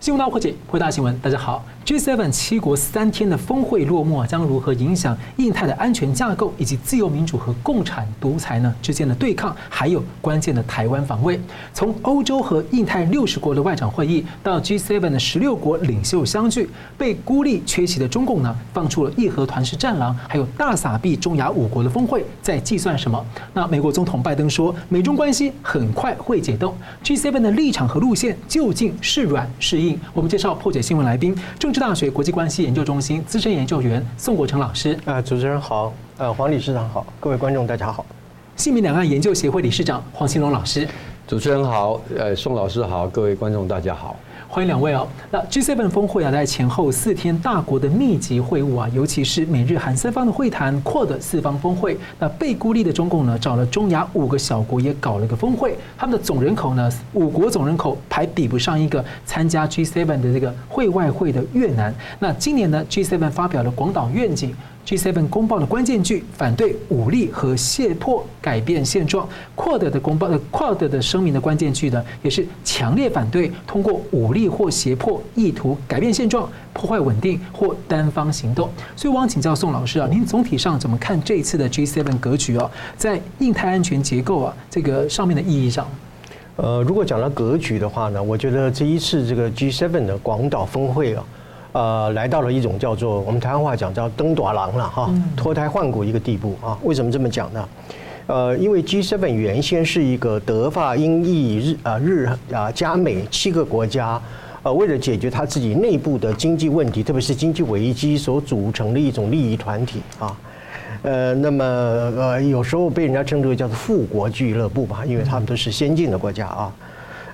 新闻大破解，回答新闻。大家好，G7 七国三天的峰会落幕，将如何影响印太的安全架构，以及自由民主和共产独裁呢之间的对抗？还有关键的台湾防卫。从欧洲和印太六十国的外长会议，到 G7 的十六国领袖相聚，被孤立缺席的中共呢，放出了义和团式战狼，还有大撒币中亚五国的峰会，在计算什么？那美国总统拜登说，美中关系很快会解冻。G7 的立场和路线究竟是软是硬？我们介绍破解新闻来宾，政治大学国际关系研究中心资深研究员宋国成老师。啊，主持人好，呃，黄理事长好，各位观众大家好。新民两岸研究协会理事长黄兴龙老师。主持人好，呃，宋老师好，各位观众大家好。欢迎两位哦。那 G7 峰会啊，在前后四天大国的密集会晤啊，尤其是美日韩三方的会谈扩的四方峰会。那被孤立的中共呢，找了中亚五个小国也搞了个峰会。他们的总人口呢，五国总人口还比不上一个参加 G7 的这个会外会的越南。那今年呢，G7 发表了广岛愿景。G7 公报的关键句反对武力和胁迫改变现状。QUAD 的公报的 QUAD 的声明的关键句呢，也是强烈反对通过武力或胁迫意图改变现状、破坏稳定或单方行动。所以，我想请教宋老师啊，您总体上怎么看这一次的 G7 格局啊，在印太安全结构啊这个上面的意义上？呃，如果讲到格局的话呢，我觉得这一次这个 G7 的广岛峰会啊。呃，来到了一种叫做我们台湾话讲叫登大郎了哈，脱胎换骨一个地步啊。为什么这么讲呢？呃，因为 G7 原先是一个德法英意日啊日啊加美七个国家，呃，为了解决他自己内部的经济问题，特别是经济危机所组成的一种利益团体啊。呃，那么呃，有时候被人家称之为叫做富国俱乐部吧，因为他们都是先进的国家啊。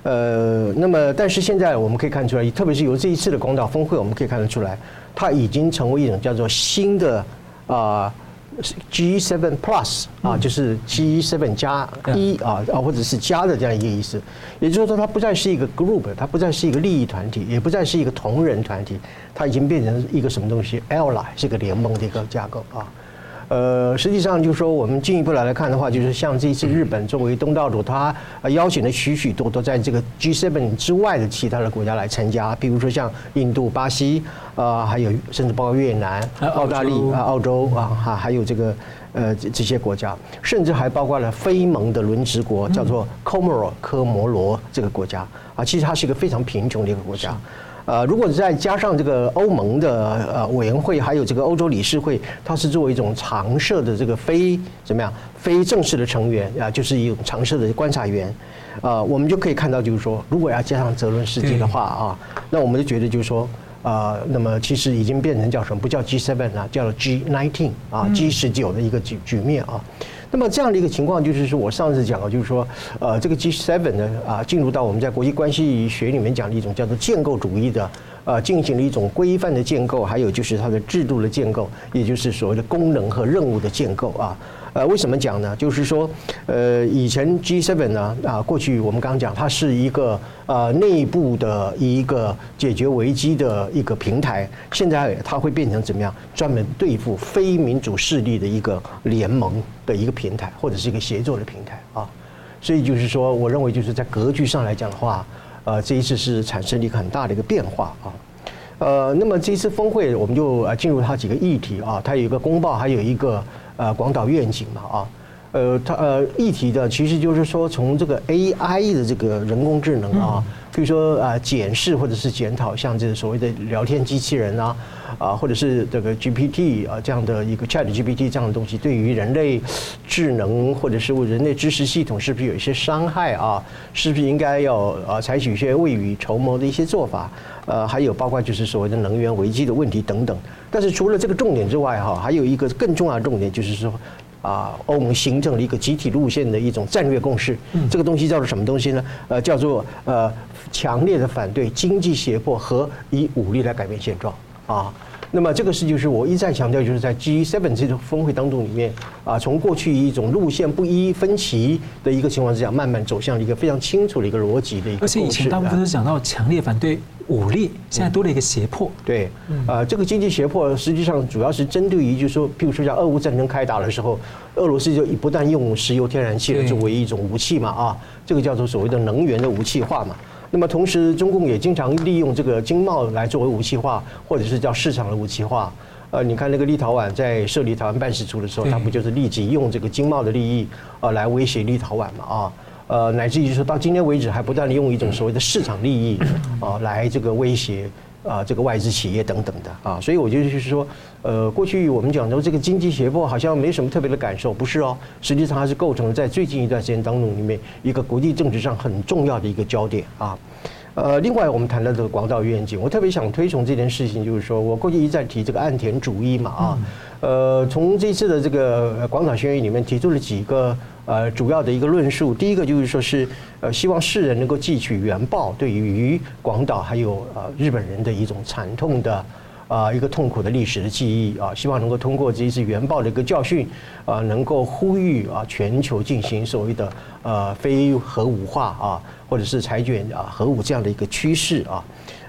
呃，那么但是现在我们可以看出来，特别是由这一次的广岛峰会，我们可以看得出来，它已经成为一种叫做新的啊、呃、G7 Plus 啊，就是 G7 加一啊啊或者是加的这样一个意思。也就是说，它不再是一个 group，它不再是一个利益团体，也不再是一个同仁团体，它已经变成一个什么东西？Ally 是一个联盟的一个架构啊。呃，实际上就是说，我们进一步来来看的话，就是像这一次日本作为东道主，他邀请了许许多多在这个 G7 之外的其他的国家来参加，比如说像印度、巴西啊，还有甚至包括越南、澳大利亚、澳洲啊，哈，还有这个呃这些国家，甚至还包括了非盟的轮值国，叫做 Comoro 科摩罗这个国家啊，其实它是一个非常贫穷的一个国家。呃，如果再加上这个欧盟的呃委员会，还有这个欧洲理事会，它是作为一种常设的这个非怎么样非正式的成员啊，就是一种常设的观察员，啊，我们就可以看到，就是说，如果要加上泽伦斯基的话啊，那我们就觉得就是说，啊，那么其实已经变成叫什么？不叫 G7 了，叫做 G19 啊，G 十九的一个局局面啊。那么这样的一个情况，就是说我上次讲了，就是说，呃，这个 G7 呢，啊，进入到我们在国际关系学里面讲的一种叫做建构主义的，呃，进行了一种规范的建构，还有就是它的制度的建构，也就是所谓的功能和任务的建构啊。呃，为什么讲呢？就是说，呃，以前 G7 呢，啊，过去我们刚刚讲，它是一个呃内部的一个解决危机的一个平台，现在它会变成怎么样？专门对付非民主势力的一个联盟的一个平台，或者是一个协作的平台啊。所以就是说，我认为就是在格局上来讲的话，呃，这一次是产生了一个很大的一个变化啊。呃，那么这一次峰会，我们就呃进入它几个议题啊，它有一个公报，还有一个。呃，广岛愿景嘛，啊，呃，它呃议题的其实就是说，从这个 AI 的这个人工智能啊，比如说啊，检视或者是检讨，像这个所谓的聊天机器人啊，啊，或者是这个 GPT 啊这样的一个 ChatGPT 这样的东西，对于人类智能或者是人类知识系统，是不是有一些伤害啊？是不是应该要啊采取一些未雨绸缪的一些做法？呃，还有包括就是所谓的能源危机的问题等等。但是除了这个重点之外，哈，还有一个更重要的重点，就是说，啊，欧盟形成了一个集体路线的一种战略共识。这个东西叫做什么东西呢？呃，叫做呃，强烈的反对经济胁迫和以武力来改变现状啊。那么这个事就是我一再强调，就是在 G7 这个峰会当中里面啊，从过去一种路线不一、分歧的一个情况之下，慢慢走向一个非常清楚的一个逻辑的一个。而且以前大部分都是讲到强烈反对武力，现在多了一个胁迫。对，啊，这个经济胁迫实际上主要是针对于，就是说，譬如说像俄乌战争开打的时候，俄罗斯就不断用石油天然气作为一种武器嘛，啊，这个叫做所谓的能源的武器化嘛。那么同时，中共也经常利用这个经贸来作为武器化，或者是叫市场的武器化。呃，你看那个立陶宛在设立台湾办事处的时候，他不就是立即用这个经贸的利益啊来威胁立陶宛嘛啊？呃，乃至于说到今天为止，还不断的用一种所谓的市场利益 啊来这个威胁啊这个外资企业等等的啊。所以我觉得就是说，呃，过去我们讲说这个经济胁迫好像没什么特别的感受，不是哦，实际上它是构成了在最近一段时间当中里面一个国际政治上很重要的一个焦点啊。呃，另外我们谈到这个广岛愿景，我特别想推崇这件事情，就是说我过去一再提这个岸田主义嘛啊，呃，从这次的这个广岛宣言里面提出了几个呃主要的一个论述，第一个就是说是呃希望世人能够汲取原报对于广岛还有呃日本人的一种惨痛的啊一个痛苦的历史的记忆啊，希望能够通过这一次原爆的一个教训啊，能够呼吁啊全球进行所谓的呃非核武化啊。或者是裁决啊核武这样的一个趋势啊，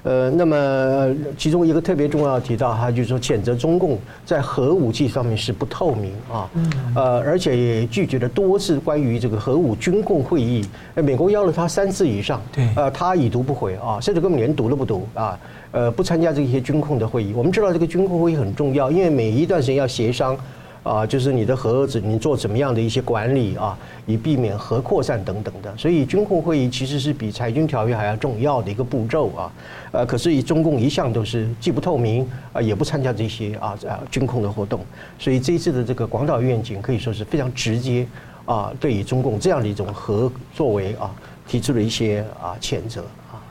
呃，那么其中一个特别重要的提到，他就是说谴责中共在核武器上面是不透明啊，呃，而且也拒绝了多次关于这个核武军控会议，美国邀了他三次以上，对，呃，他已读不回啊，甚至根本连读都不读啊，呃，不参加这些军控的会议。我们知道这个军控会议很重要，因为每一段时间要协商。啊，就是你的核子，你做怎么样的一些管理啊，以避免核扩散等等的。所以军控会议其实是比裁军条约还要重要的一个步骤啊。呃，可是以中共一向都是既不透明啊，也不参加这些啊啊军控的活动。所以这一次的这个广岛愿景可以说是非常直接啊，对于中共这样的一种核作为啊，提出了一些啊谴责啊。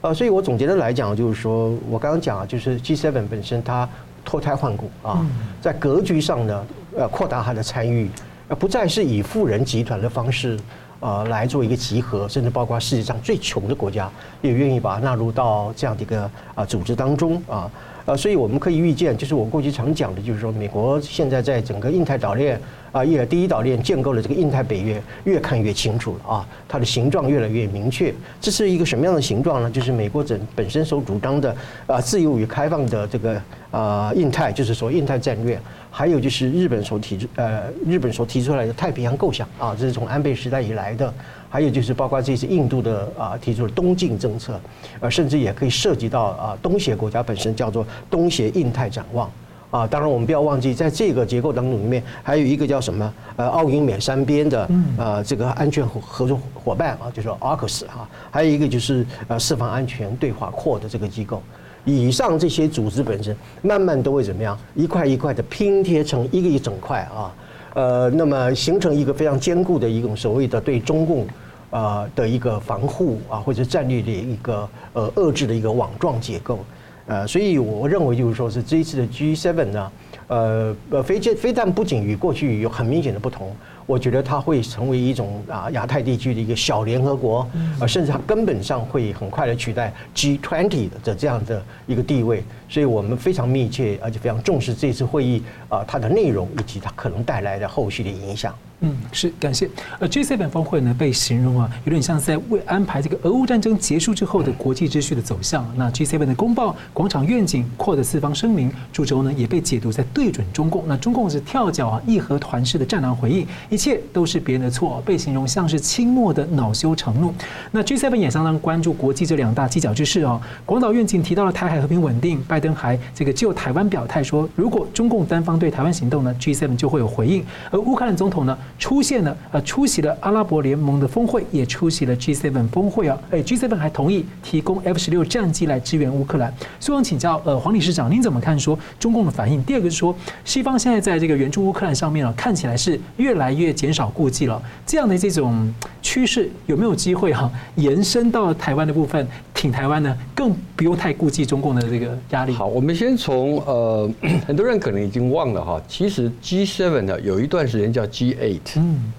呃，所以我总结的来讲，就是说我刚刚讲啊，就是 G7 本身它。脱胎换骨啊，在格局上呢，呃，扩大它的参与，而不再是以富人集团的方式，呃，来做一个集合，甚至包括世界上最穷的国家也愿意把它纳入到这样的一个啊组织当中啊，呃，呃所以我们可以预见，就是我过去常讲的，就是说，美国现在在整个印太岛链。啊，也第一岛链建构了这个印太北约，越看越清楚了啊，它的形状越来越明确。这是一个什么样的形状呢？就是美国整本身所主张的啊，自由与开放的这个啊印太，就是说印太战略，还有就是日本所提出呃日本所提出来的太平洋构想啊，这是从安倍时代以来的，还有就是包括这次印度的啊提出了东进政策，呃，甚至也可以涉及到啊东协国家本身叫做东协印太展望。啊，当然我们不要忘记，在这个结构当中里面，还有一个叫什么？呃，澳英美三边的呃这个安全合作伙伴啊，就是 AUKUS 哈，还有一个就是呃四方安全对话扩的这个机构。以上这些组织本身，慢慢都会怎么样？一块一块的拼贴成一个一整块啊，呃，那么形成一个非常坚固的一种所谓的对中共呃的一个防护啊，或者战略的一个呃遏制的一个网状结构。呃，所以我认为就是说，是这一次的 G7 呢，呃呃，非非非但不仅与过去有很明显的不同，我觉得它会成为一种啊亚太地区的一个小联合国，呃，甚至它根本上会很快的取代 G20 的这样的一个地位。所以我们非常密切而且非常重视这次会议啊它的内容以及它可能带来的后续的影响。嗯，是感谢。呃，G7 峰会呢被形容啊，有点像在为安排这个俄乌战争结束之后的国际秩序的走向。那 G7 的公报、广场愿景、扩的四方声明，主轴呢也被解读在对准中共。那中共是跳脚啊，义和团式的战狼回应，一切都是别人的错，被形容像是清末的恼羞成怒。那 G7 也相当关注国际这两大犄角之势哦。广岛愿景提到了台海和平稳定，拜登还这个就台湾表态说，如果中共单方对台湾行动呢，G7 就会有回应。而乌克兰总统呢？出现了，呃，出席了阿拉伯联盟的峰会，也出席了 G7 峰会啊。哎，G7 还同意提供 F 十六战机来支援乌克兰。所以我请教，呃，黄理事长，您怎么看说中共的反应？第二个是说，西方现在在这个援助乌克兰上面啊，看起来是越来越减少顾忌了。这样的这种趋势有没有机会哈延伸到台湾的部分，挺台湾呢？更不用太顾忌中共的这个压力。好，我们先从呃，很多人可能已经忘了哈，其实 G7 呢有一段时间叫 G8。嗯，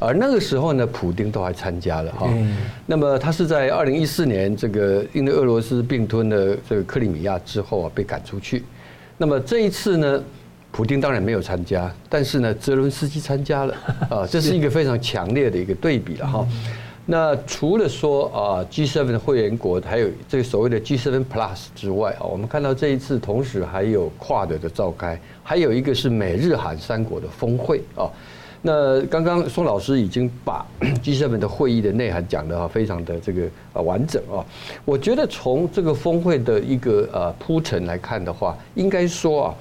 而那个时候呢，普丁都还参加了哈。那么他是在二零一四年这个因为俄罗斯并吞了这个克里米亚之后啊，被赶出去。那么这一次呢，普丁当然没有参加，但是呢，泽伦斯基参加了啊，这是一个非常强烈的一个对比了哈。那除了说啊 G7 的会员国还有这个所谓的 G7 Plus 之外啊，我们看到这一次同时还有跨的的召开，还有一个是美日韩三国的峰会啊。那刚刚宋老师已经把 G7 的会议的内涵讲得啊非常的这个啊完整啊。我觉得从这个峰会的一个呃铺陈来看的话，应该说啊，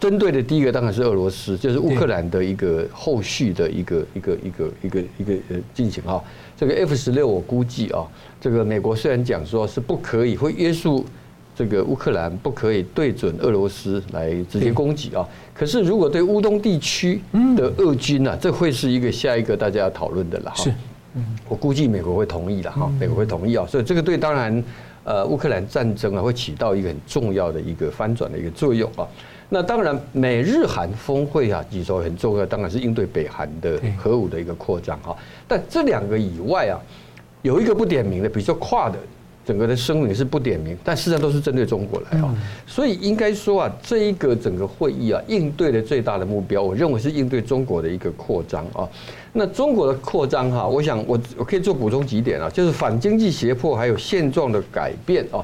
针对的第一个当然是俄罗斯，就是乌克兰的一个后续的一个一个一个一个一个呃进行啊。这个 F 十六我估计啊，这个美国虽然讲说是不可以会约束。这个乌克兰不可以对准俄罗斯来直接攻击啊！可是如果对乌东地区的俄军呢，这会是一个下一个大家要讨论的了哈。是，我估计美国会同意的哈，美国会同意啊。所以这个对当然呃乌克兰战争啊会起到一个很重要的一个翻转的一个作用啊。那当然美日韩峰会啊，其实很重要，当然是应对北韩的核武的一个扩张哈。但这两个以外啊，有一个不点名的，比如说跨的。整个的声明是不点名，但事实上都是针对中国来啊，所以应该说啊，这一个整个会议啊，应对的最大的目标，我认为是应对中国的一个扩张啊。那中国的扩张哈，我想我我可以做补充几点啊，就是反经济胁迫，还有现状的改变啊。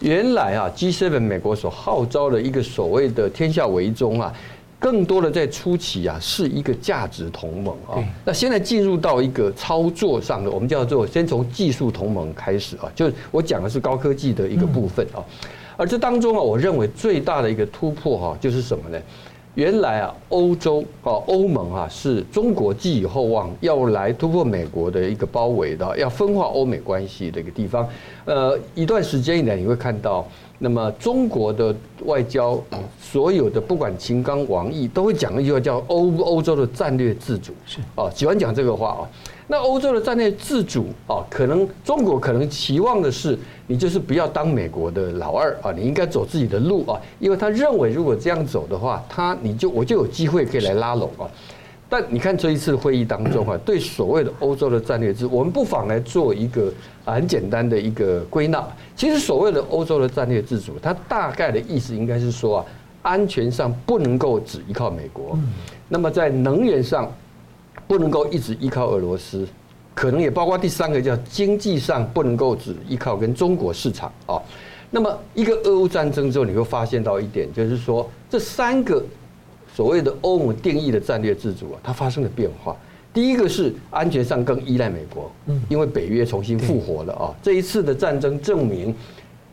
原来啊，G7 美国所号召的一个所谓的天下为中啊。更多的在初期啊，是一个价值同盟啊。那现在进入到一个操作上的，我们叫做先从技术同盟开始啊。就是我讲的是高科技的一个部分啊。而这当中啊，我认为最大的一个突破哈，就是什么呢？原来啊，欧洲啊，欧盟啊，是中国寄予厚望，要来突破美国的一个包围的，要分化欧美关系的一个地方。呃，一段时间以来，你会看到。那么中国的外交，所有的不管秦刚、王毅，都会讲一句话，叫欧欧洲的战略自主。是啊，喜欢讲这个话啊。那欧洲的战略自主啊，可能中国可能期望的是，你就是不要当美国的老二啊，你应该走自己的路啊，因为他认为如果这样走的话，他你就我就有机会可以来拉拢啊。但你看这一次会议当中啊，对所谓的欧洲的战略自主，我们不妨来做一个很简单的一个归纳。其实所谓的欧洲的战略自主，它大概的意思应该是说啊，安全上不能够只依靠美国，那么在能源上不能够一直依靠俄罗斯，可能也包括第三个叫经济上不能够只依靠跟中国市场啊。那么一个俄乌战争之后，你会发现到一点，就是说这三个。所谓的欧盟定义的战略自主啊，它发生了变化。第一个是安全上更依赖美国，因为北约重新复活了啊。这一次的战争证明，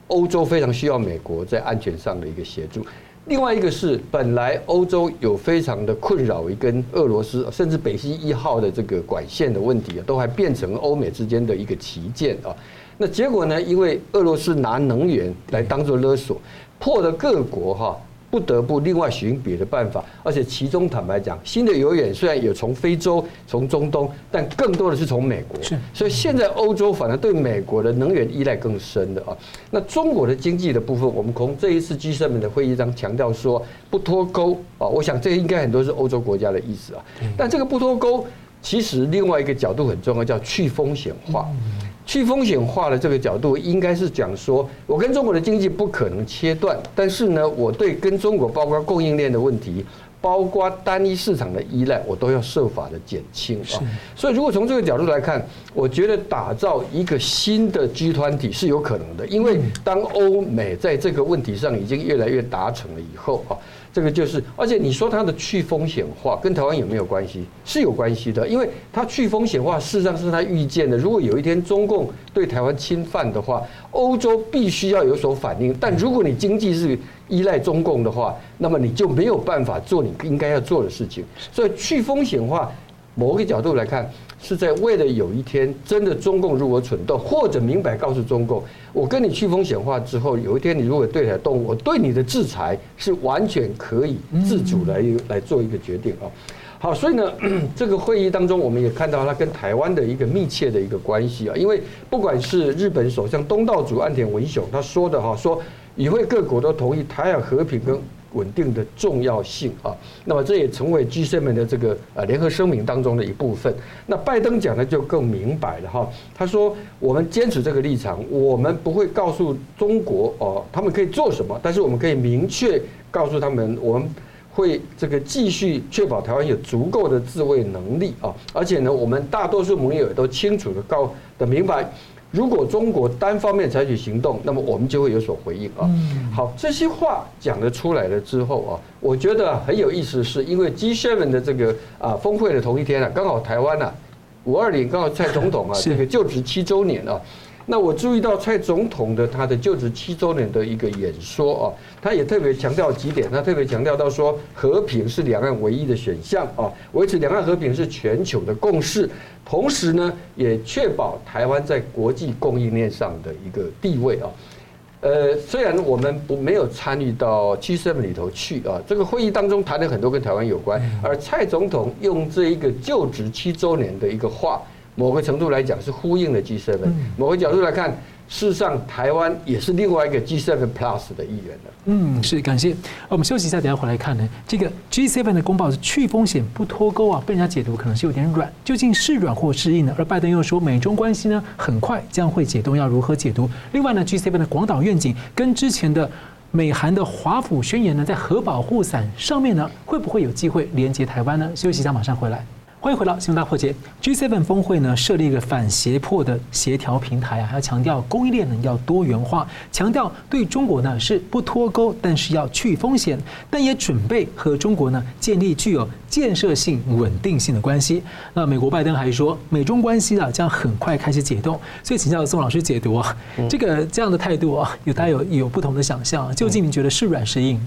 欧洲非常需要美国在安全上的一个协助。另外一个是，本来欧洲有非常的困扰一根俄罗斯，甚至北溪一号的这个管线的问题啊，都还变成欧美之间的一个旗舰啊。那结果呢？因为俄罗斯拿能源来当做勒索，迫得各国哈。不得不另外寻别的办法，而且其中坦白讲，新的油源虽然有从非洲、从中东，但更多的是从美国。是，所以现在欧洲反而对美国的能源依赖更深的啊。那中国的经济的部分，我们从这一次 G7 的会议上强调说不脱钩啊，我想这应该很多是欧洲国家的意思啊。但这个不脱钩，其实另外一个角度很重要，叫去风险化。去风险化的这个角度，应该是讲说，我跟中国的经济不可能切断，但是呢，我对跟中国包括供应链的问题，包括单一市场的依赖，我都要设法的减轻啊。所以，如果从这个角度来看，我觉得打造一个新的集团体是有可能的，因为当欧美在这个问题上已经越来越达成了以后啊。这个就是，而且你说它的去风险化跟台湾有没有关系？是有关系的，因为它去风险化事实上是它预见的。如果有一天中共对台湾侵犯的话，欧洲必须要有所反应。但如果你经济是依赖中共的话，那么你就没有办法做你应该要做的事情。所以去风险化，某个角度来看。是在为了有一天真的中共如果蠢动，或者明白告诉中共，我跟你去风险化之后，有一天你如果对台动，我对你的制裁是完全可以自主来来做一个决定啊。好，所以呢，这个会议当中，我们也看到它跟台湾的一个密切的一个关系啊，因为不管是日本首相东道主岸田文雄他说的哈，说与会各国都同意台海和平跟。稳定的重要性啊，那么这也成为 G7 的这个呃联合声明当中的一部分。那拜登讲的就更明白了哈，他说我们坚持这个立场，我们不会告诉中国哦，他们可以做什么，但是我们可以明确告诉他们，我们会这个继续确保台湾有足够的自卫能力啊，而且呢，我们大多数盟友也都清楚的告的明白。如果中国单方面采取行动，那么我们就会有所回应啊。好，这些话讲了出来了之后啊，我觉得很有意思，是因为 G7 的这个啊峰会的同一天啊，刚好台湾啊五二零刚好蔡总统啊这个就职七周年啊。那我注意到蔡总统的他的就职七周年的一个演说啊，他也特别强调几点，他特别强调到说和平是两岸唯一的选项啊，维持两岸和平是全球的共识，同时呢也确保台湾在国际供应链上的一个地位啊。呃，虽然我们不没有参与到 G7 里头去啊，这个会议当中谈了很多跟台湾有关，而蔡总统用这一个就职七周年的一个话。某个程度来讲是呼应了 G7，某个角度来看，事实上台湾也是另外一个 G7 Plus 的一员了。嗯，是感谢。我们休息一下，等下回来看呢。这个 G7 的公报是去风险不脱钩啊，被人家解读可能是有点软，究竟是软或是硬呢？而拜登又说美中关系呢很快将会解冻，要如何解读？另外呢，G7 的广岛愿景跟之前的美韩的华府宣言呢，在核保护伞上面呢，会不会有机会连接台湾呢？休息一下，马上回来。欢迎回到新闻大破解。G7 峰会呢，设立一个反胁迫的协调平台啊，还要强调供应链呢要多元化，强调对中国呢是不脱钩，但是要去风险，但也准备和中国呢建立具有建设性、稳定性的关系。那美国拜登还说，美中关系啊将很快开始解冻。所以请教宋老师解读啊，这个这样的态度啊，有大家有有不同的想象，究竟您觉得是软是硬？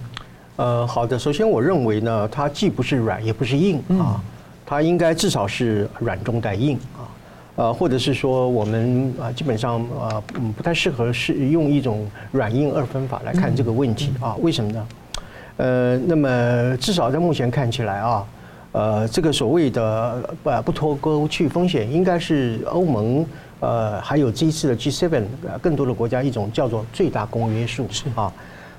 呃，好的，首先我认为呢，它既不是软，也不是硬啊。它应该至少是软中带硬啊，呃，或者是说我们啊，基本上啊，嗯，不太适合是用一种软硬二分法来看这个问题啊？为什么呢？呃，那么至少在目前看起来啊，呃，这个所谓的不不脱钩去风险，应该是欧盟呃，还有这一次的 G7 更多的国家一种叫做最大公约数是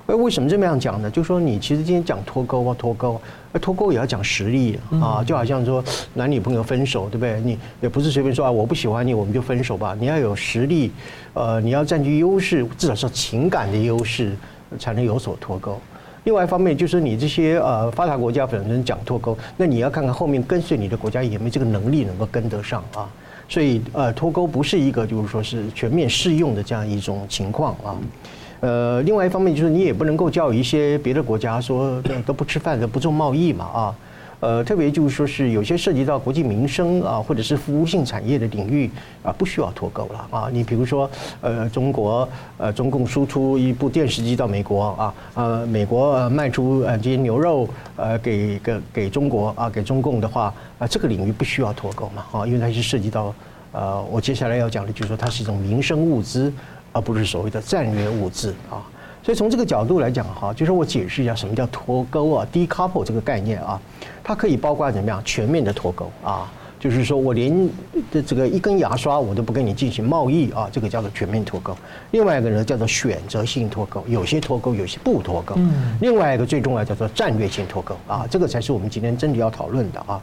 啊。为为什么这么样讲呢？就是说你其实今天讲脱钩啊，脱钩，那脱钩也要讲实力啊，就好像说男女朋友分手，对不对？你也不是随便说啊，我不喜欢你，我们就分手吧。你要有实力，呃，你要占据优势，至少是情感的优势，才能有所脱钩。另外一方面，就是你这些呃发达国家本身讲脱钩，那你要看看后面跟随你的国家有没有这个能力能够跟得上啊。所以呃，脱钩不是一个就是说是全面适用的这样一种情况啊。呃，另外一方面就是你也不能够叫一些别的国家说都不吃饭，都不做贸易嘛啊，呃，特别就是说是有些涉及到国际民生啊，或者是服务性产业的领域啊，不需要脱钩了啊。你比如说，呃，中国呃，中共输出一部电视机到美国啊，呃，美国卖出呃这些牛肉呃给给给中国啊，给中共的话啊，这个领域不需要脱钩嘛啊，因为它是涉及到呃，我接下来要讲的就是说它是一种民生物资。而不是所谓的战略物资啊，所以从这个角度来讲哈，就是我解释一下什么叫脱钩啊，decouple 这个概念啊，它可以包括怎么样全面的脱钩啊，就是说我连这这个一根牙刷我都不跟你进行贸易啊，这个叫做全面脱钩。另外一个呢叫做选择性脱钩，有些脱钩，有些不脱钩。另外一个最重要叫做战略性脱钩啊，这个才是我们今天真的要讨论的啊。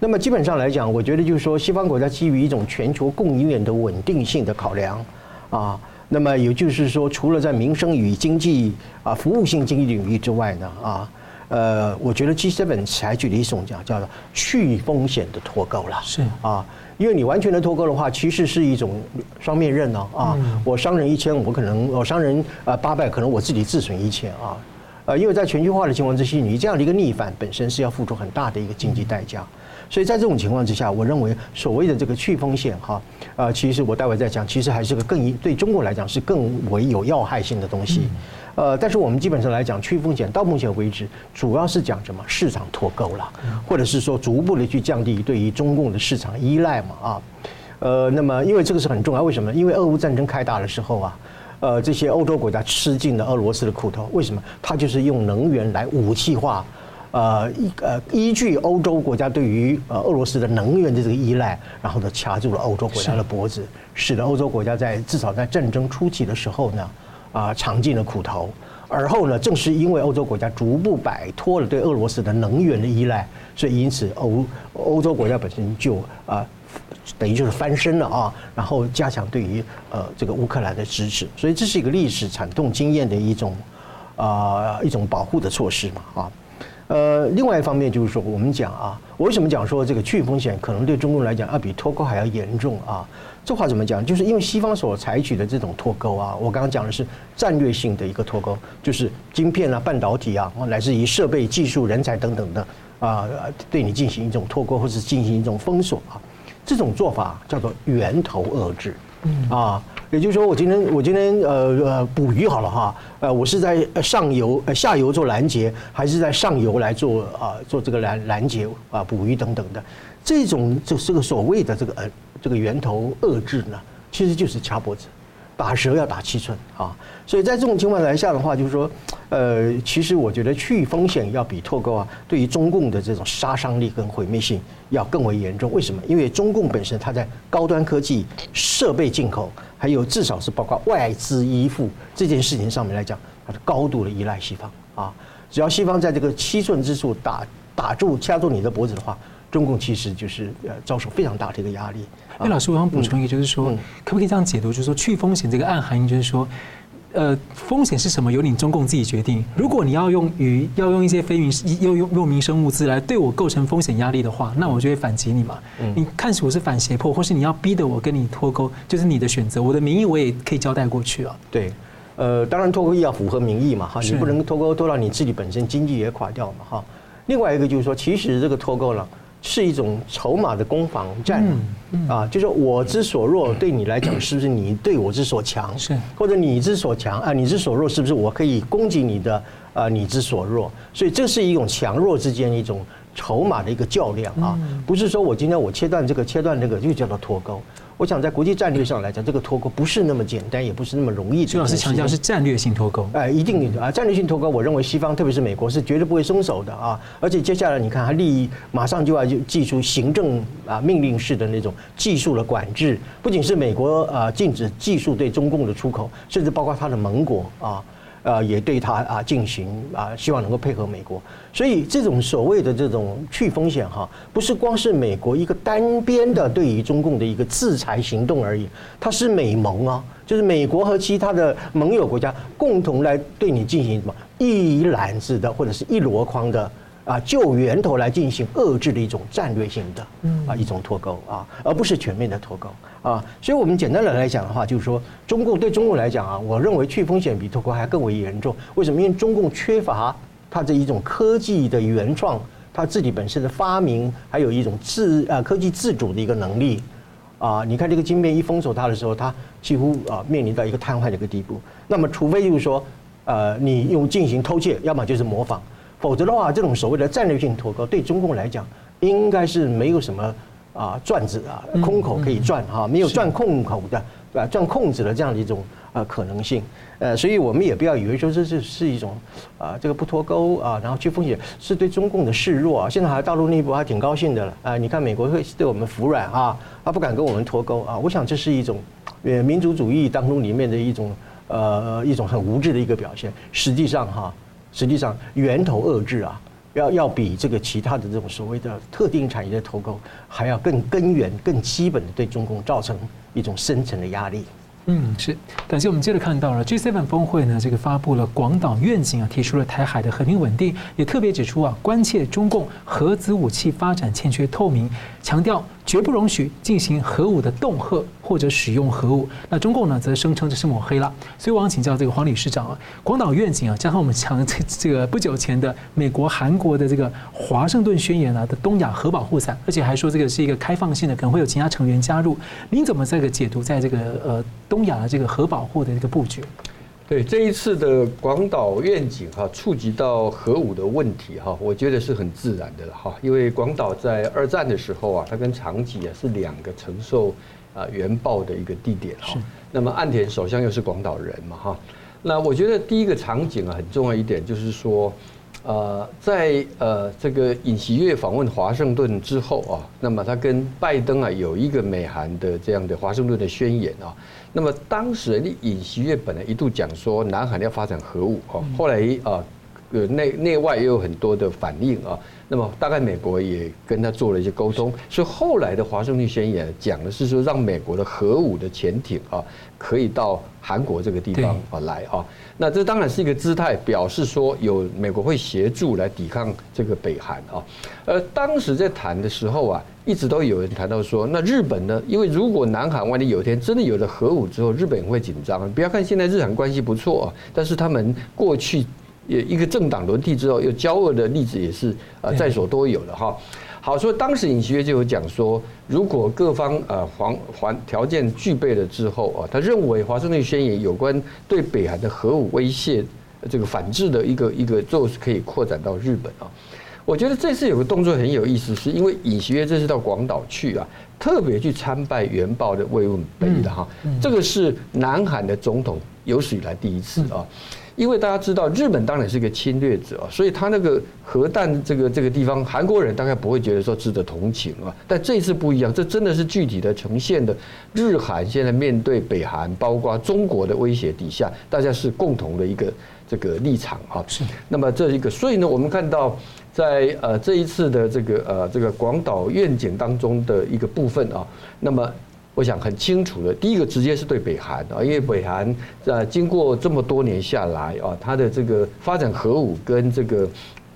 那么基本上来讲，我觉得就是说西方国家基于一种全球供应链的稳定性的考量啊。那么也就是说，除了在民生与经济啊服务性经济领域之外呢，啊，呃，我觉得 G7 采取的一种叫叫做去风险的脱钩了。是啊，因为你完全的脱钩的话，其实是一种双面刃呢。啊，我伤人一千，我可能我伤人啊八百，可能我自己自损一千啊。呃，因为在全球化的情况之下，你这样的一个逆反本身是要付出很大的一个经济代价。所以在这种情况之下，我认为所谓的这个去风险哈，啊，其实我待会再讲，其实还是个更对中国来讲是更为有要害性的东西。呃，但是我们基本上来讲，去风险到目前为止，主要是讲什么市场脱钩了，或者是说逐步的去降低对于中共的市场依赖嘛啊。呃，那么因为这个是很重要，为什么？因为俄乌战争开打的时候啊，呃，这些欧洲国家吃尽了俄罗斯的苦头，为什么？它就是用能源来武器化。呃，依呃依据欧洲国家对于呃俄罗斯的能源的这个依赖，然后呢掐住了欧洲国家的脖子，使得欧洲国家在至少在战争初期的时候呢，啊尝尽了苦头。而后呢，正是因为欧洲国家逐步摆脱了对俄罗斯的能源的依赖，所以因此欧欧洲国家本身就啊等于就是翻身了啊，然后加强对于呃这个乌克兰的支持。所以这是一个历史惨痛经验的一种啊一种保护的措施嘛啊。呃，另外一方面就是说，我们讲啊，我为什么讲说这个区域风险可能对中共来讲要比脱钩还要严重啊？这话怎么讲？就是因为西方所采取的这种脱钩啊，我刚刚讲的是战略性的一个脱钩，就是晶片啊、半导体啊，乃至于设备、技术、人才等等的啊，对你进行一种脱钩或者进行一种封锁啊。这种做法叫做源头遏制，啊，也就是说，我今天我今天呃呃捕鱼好了哈，呃，我是在上游呃下游做拦截，还是在上游来做啊做这个拦拦截啊捕鱼等等的，这种就是个所谓的这个呃这个源头遏制呢，其实就是掐脖子。打蛇要打七寸啊，所以在这种情况来下的话，就是说，呃，其实我觉得区域风险要比脱钩啊，对于中共的这种杀伤力跟毁灭性要更为严重。为什么？因为中共本身它在高端科技、设备进口，还有至少是包括外资依附这件事情上面来讲，它是高度的依赖西方啊。只要西方在这个七寸之处打打住、掐住你的脖子的话，中共其实就是呃遭受非常大的一个压力。那，老师，我想补充一个，就是说，可不可以这样解读？就是说，去风险这个暗含义，就是说，呃，风险是什么，由你中共自己决定。如果你要用于要用一些非民又用用民生物资来对我构成风险压力的话，那我就会反击你嘛。你看似我是反胁迫，或是你要逼得我跟你脱钩，就是你的选择。我的民意我也可以交代过去啊。对，呃，当然脱钩要符合民意嘛，哈，你不能脱钩脱到你自己本身经济也垮掉嘛，哈。另外一个就是说，其实这个脱钩了。是一种筹码的攻防战啊，就是我之所弱，对你来讲是不是你对我之所强？是，或者你之所强啊，你之所弱是不是我可以攻击你的啊？你之所弱，所以这是一种强弱之间一种筹码的一个较量啊，不是说我今天我切断这个切断那个就叫做脱钩。我想在国际战略上来讲，这个脱钩不是那么简单，也不是那么容易。朱老师强调是战略性脱钩，哎，一定啊，战略性脱钩，我认为西方特别是美国是绝对不会松手的啊。而且接下来你看，它利益马上就要就祭出行政啊命令式的那种技术的管制，不仅是美国啊禁止技术对中共的出口，甚至包括它的盟国啊。呃，也对他啊进行啊，希望能够配合美国，所以这种所谓的这种去风险哈，不是光是美国一个单边的对于中共的一个制裁行动而已，它是美盟啊，就是美国和其他的盟友国家共同来对你进行什么一揽子的或者是一箩筐的。啊，就源头来进行遏制的一种战略性的啊一种脱钩啊，而不是全面的脱钩啊。所以，我们简单的来讲的话，就是说，中共对中共来讲啊，我认为去风险比脱钩还更为严重。为什么？因为中共缺乏它这一种科技的原创，它自己本身的发明，还有一种自啊科技自主的一个能力啊。你看这个晶片一封锁它的时候，它几乎啊面临到一个瘫痪的一个地步。那么，除非就是说，呃，你用进行偷窃，要么就是模仿。否则的话，这种所谓的战略性脱钩，对中共来讲，应该是没有什么啊赚子啊空口可以赚哈，没有赚空口的，对吧？赚空子的这样的一种啊可能性。呃，所以我们也不要以为说这是是一种啊这个不脱钩啊，然后去风险是对中共的示弱啊。现在还大陆内部还挺高兴的了啊，你看美国会对我们服软啊，他不敢跟我们脱钩啊。我想这是一种呃民族主义当中里面的一种呃一种很无知的一个表现。实际上哈。实际上，源头遏制啊，要要比这个其他的这种所谓的特定产业的脱钩，还要更根源、更基本的对中共造成一种深层的压力。嗯，是。感谢我们接着看到了 G7 峰会呢，这个发布了广岛愿景啊，提出了台海的和平稳定，也特别指出啊，关切中共核子武器发展欠缺透明，强调。绝不容许进行核武的恫吓或者使用核武。那中共呢，则声称这是抹黑了。所以我想请教这个黄理事长啊，广岛愿景啊，加上我们讲这这个不久前的美国、韩国的这个华盛顿宣言啊的东亚核保护伞，而且还说这个是一个开放性的，可能会有其他成员加入。您怎么这个解读在这个呃东亚的这个核保护的一个布局？对这一次的广岛愿景哈，触及到核武的问题哈，我觉得是很自然的了哈。因为广岛在二战的时候啊，它跟长崎啊是两个承受啊原爆的一个地点哈。那么岸田首相又是广岛人嘛哈。那我觉得第一个场景啊很重要一点就是说，呃，在呃这个尹锡悦访问华盛顿之后啊，那么他跟拜登啊有一个美韩的这样的华盛顿的宣言啊。那么当时的尹锡悦本来一度讲说南韩要发展核武哦，后来啊呃内内外也有很多的反应啊。那么大概美国也跟他做了一些沟通，所以后来的华盛顿宣言讲的是说，让美国的核武的潜艇啊，可以到韩国这个地方啊来啊。那这当然是一个姿态，表示说有美国会协助来抵抗这个北韩啊。而当时在谈的时候啊，一直都有人谈到说，那日本呢？因为如果南韩万一有一天真的有了核武之后，日本会紧张。不要看现在日韩关系不错啊，但是他们过去。也一个政党轮替之后，又交恶的例子也是呃在所多有的哈。好，所以当时尹锡悦就有讲说，如果各方呃环环条件具备了之后啊，他认为华盛顿宣言有关对北韩的核武威胁这个反制的一个一个就是可以扩展到日本啊。我觉得这次有个动作很有意思，是因为尹锡悦这次到广岛去啊，特别去参拜原爆的慰问碑的哈。这个是南韩的总统有史以来第一次啊。因为大家知道，日本当然是一个侵略者，所以他那个核弹这个这个地方，韩国人大概不会觉得说值得同情啊。但这一次不一样，这真的是具体的呈现的日韩现在面对北韩，包括中国的威胁底下，大家是共同的一个这个立场啊。是。那么这一个，所以呢，我们看到在呃这一次的这个呃这个广岛愿景当中的一个部分啊，那么。我想很清楚的，第一个直接是对北韩啊，因为北韩在经过这么多年下来啊，它的这个发展核武跟这个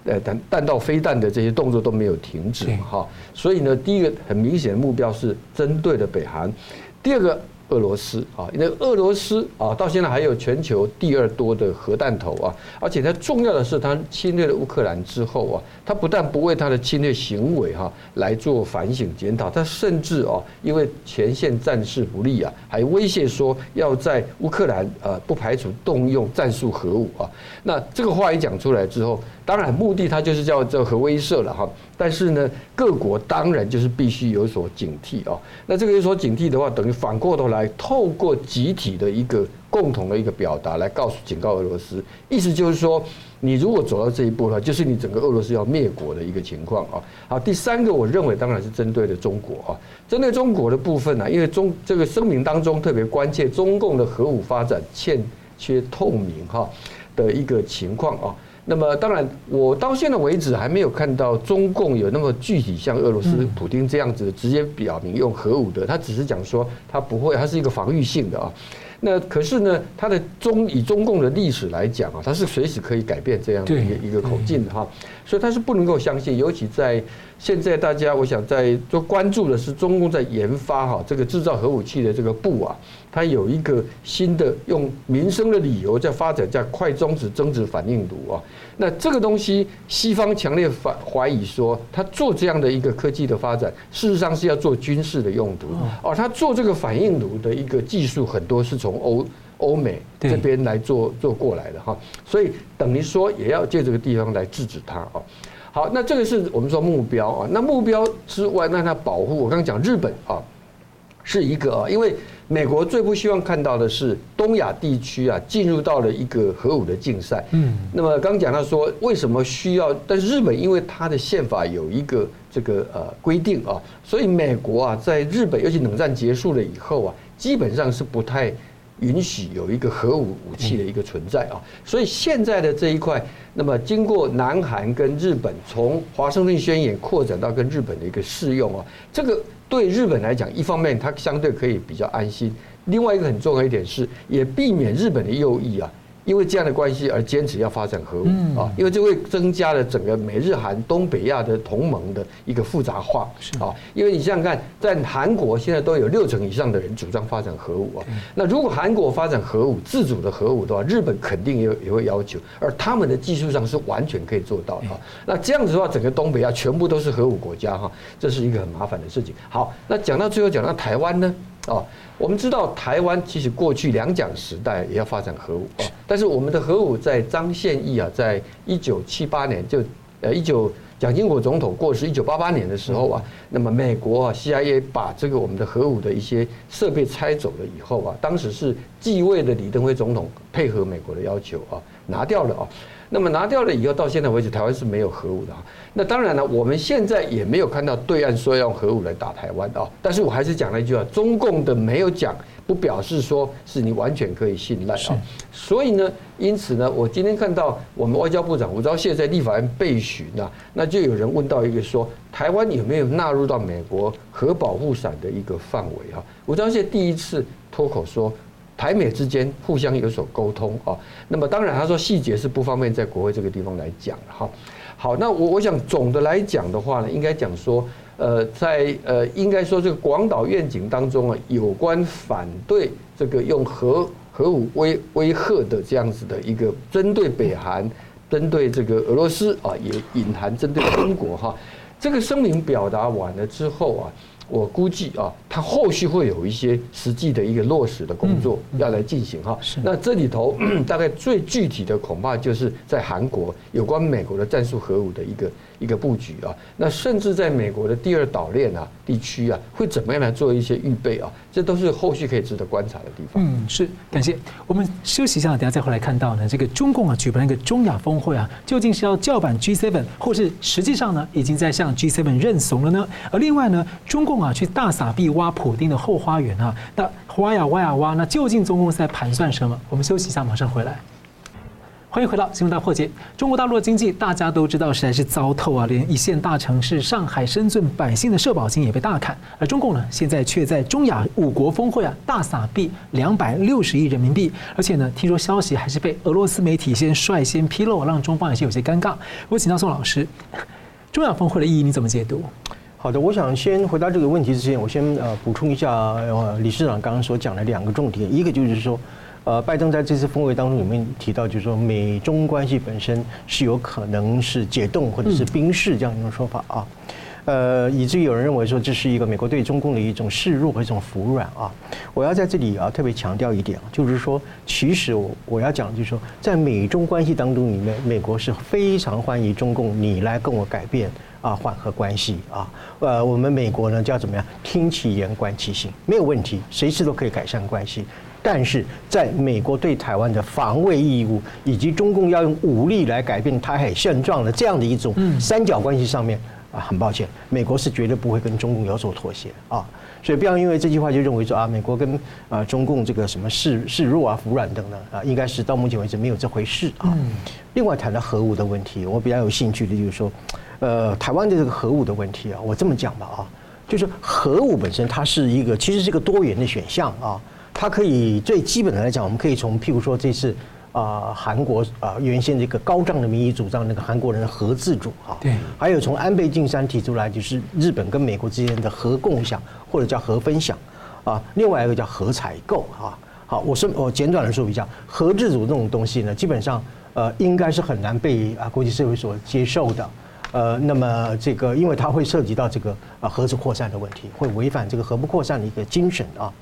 呃弹弹道飞弹的这些动作都没有停止哈，所以呢，第一个很明显的目标是针对的北韩，第二个。俄罗斯啊，因为俄罗斯啊，到现在还有全球第二多的核弹头啊，而且它重要的是，它侵略了乌克兰之后啊，它不但不为它的侵略行为哈来做反省检讨，它甚至啊，因为前线战事不利啊，还威胁说要在乌克兰呃不排除动用战术核武啊。那这个话一讲出来之后，当然目的它就是叫做核威慑了哈。但是呢，各国当然就是必须有所警惕啊。那这个有所警惕的话，等于反过头来，透过集体的一个共同的一个表达来告诉、警告俄罗斯，意思就是说，你如果走到这一步的话，就是你整个俄罗斯要灭国的一个情况啊。好，第三个，我认为当然是针对的中国啊，针对中国的部分呢，因为中这个声明当中特别关切中共的核武发展欠缺透明哈的一个情况啊。那么当然，我到现在为止还没有看到中共有那么具体像俄罗斯普京这样子直接表明用核武的，他只是讲说他不会，他是一个防御性的啊。那可是呢，它的中以中共的历史来讲啊，它是随时可以改变这样的一个一个口径的哈，所以它是不能够相信，尤其在。现在大家，我想在都关注的是中共在研发哈这个制造核武器的这个部啊，它有一个新的用民生的理由在发展叫快中子增值反应炉啊。那这个东西，西方强烈反怀疑说，他做这样的一个科技的发展，事实上是要做军事的用途，而他做这个反应炉的一个技术，很多是从欧欧美这边来做做过来的哈，所以等于说也要借这个地方来制止他啊。好，那这个是我们说目标啊。那目标之外，那它保护，我刚刚讲日本啊，是一个啊，因为美国最不希望看到的是东亚地区啊进入到了一个核武的竞赛。嗯。那么刚讲到说，为什么需要？但是日本因为它的宪法有一个这个呃规定啊，所以美国啊在日本，尤其冷战结束了以后啊，基本上是不太。允许有一个核武武器的一个存在啊，所以现在的这一块，那么经过南韩跟日本从华盛顿宣言扩展到跟日本的一个适用啊，这个对日本来讲，一方面它相对可以比较安心，另外一个很重要一点是，也避免日本的右翼啊。因为这样的关系而坚持要发展核武啊，因为这会增加了整个美日韩东北亚的同盟的一个复杂化啊。因为你想想看，在韩国现在都有六成以上的人主张发展核武啊。那如果韩国发展核武，自主的核武的话，日本肯定也也会要求，而他们的技术上是完全可以做到的。那这样子的话，整个东北亚全部都是核武国家哈，这是一个很麻烦的事情。好，那讲到最后，讲到台湾呢？哦，我们知道台湾其实过去两蒋时代也要发展核武啊，但是我们的核武在张献义啊，在一九七八年就呃一九蒋经国总统过世一九八八年的时候啊，那么美国啊 CIA 把这个我们的核武的一些设备拆走了以后啊，当时是继位的李登辉总统配合美国的要求啊，拿掉了啊。那么拿掉了以后，到现在为止，台湾是没有核武的啊。那当然了，我们现在也没有看到对岸说要用核武来打台湾啊。但是我还是讲了一句话：中共的没有讲，不表示说是你完全可以信赖啊。所以呢，因此呢，我今天看到我们外交部长吴钊燮在立法院被询啊，那就有人问到一个说，台湾有没有纳入到美国核保护伞的一个范围啊？吴钊燮第一次脱口说。台美之间互相有所沟通啊，那么当然他说细节是不方便在国会这个地方来讲哈。好，那我我想总的来讲的话呢，应该讲说，呃，在呃应该说这个广岛愿景当中啊，有关反对这个用核核武威威吓的这样子的一个针对北韩、针对这个俄罗斯啊，也隐含针对中国哈。这个声明表达完了之后啊。我估计啊，它后续会有一些实际的一个落实的工作要来进行哈。那这里头 大概最具体的恐怕就是在韩国有关美国的战术核武的一个一个布局啊。那甚至在美国的第二岛链啊地区啊，会怎么样来做一些预备啊？这都是后续可以值得观察的地方。嗯，是，感谢。我们休息一下，等下再回来看到呢，这个中共啊举办一个中亚峰会啊，究竟是要叫板 G7，或是实际上呢已经在向 G7 认怂了呢？而另外呢，中共啊，去大撒币挖普丁的后花园啊，那挖呀挖呀挖，那究竟中共在盘算什么？我们休息一下，马上回来。欢迎回到新闻大破解。中国大陆的经济大家都知道，实在是糟透啊，连一线大城市上海、深圳百姓的社保金也被大砍。而中共呢，现在却在中亚五国峰会啊大撒币两百六十亿人民币，而且呢，听说消息还是被俄罗斯媒体先率先披露，让中方有些有些尴尬。我请教宋老师，中亚峰会的意义你怎么解读？好的，我想先回答这个问题之前，我先呃补充一下呃理事长刚刚所讲的两个重点，一个就是说，呃拜登在这次峰会当中里面提到，就是说美中关系本身是有可能是解冻或者是冰释这样一种说法啊，呃以至于有人认为说这是一个美国对中共的一种示弱和一种服软啊。我要在这里啊特别强调一点，就是说其实我我要讲就是说，在美中关系当中里面，美国是非常欢迎中共你来跟我改变。啊，缓和关系啊，呃，我们美国呢叫怎么样？听其言，观其行，没有问题，随时都可以改善关系。但是，在美国对台湾的防卫义务，以及中共要用武力来改变台海现状的这样的一种三角关系上面啊，很抱歉，美国是绝对不会跟中共有所妥协啊。所以不要因为这句话就认为说啊，美国跟啊中共这个什么示示弱啊、服软等等啊，应该是到目前为止没有这回事啊。另外谈到核武的问题，我比较有兴趣的就是说。呃，台湾的这个核武的问题啊，我这么讲吧啊，就是核武本身它是一个，其实是一个多元的选项啊，它可以最基本的来讲，我们可以从譬如说这次啊韩国啊原先这个高涨的民意主张那个韩国人的核自主啊，对，还有从安倍晋三提出来就是日本跟美国之间的核共享或者叫核分享啊，另外一个叫核采购啊，好，我说我简短的说一下，核自主这种东西呢，基本上呃应该是很难被啊国际社会所接受的。呃，那么这个，因为它会涉及到这个啊核子扩散的问题，会违反这个核不扩散的一个精神啊，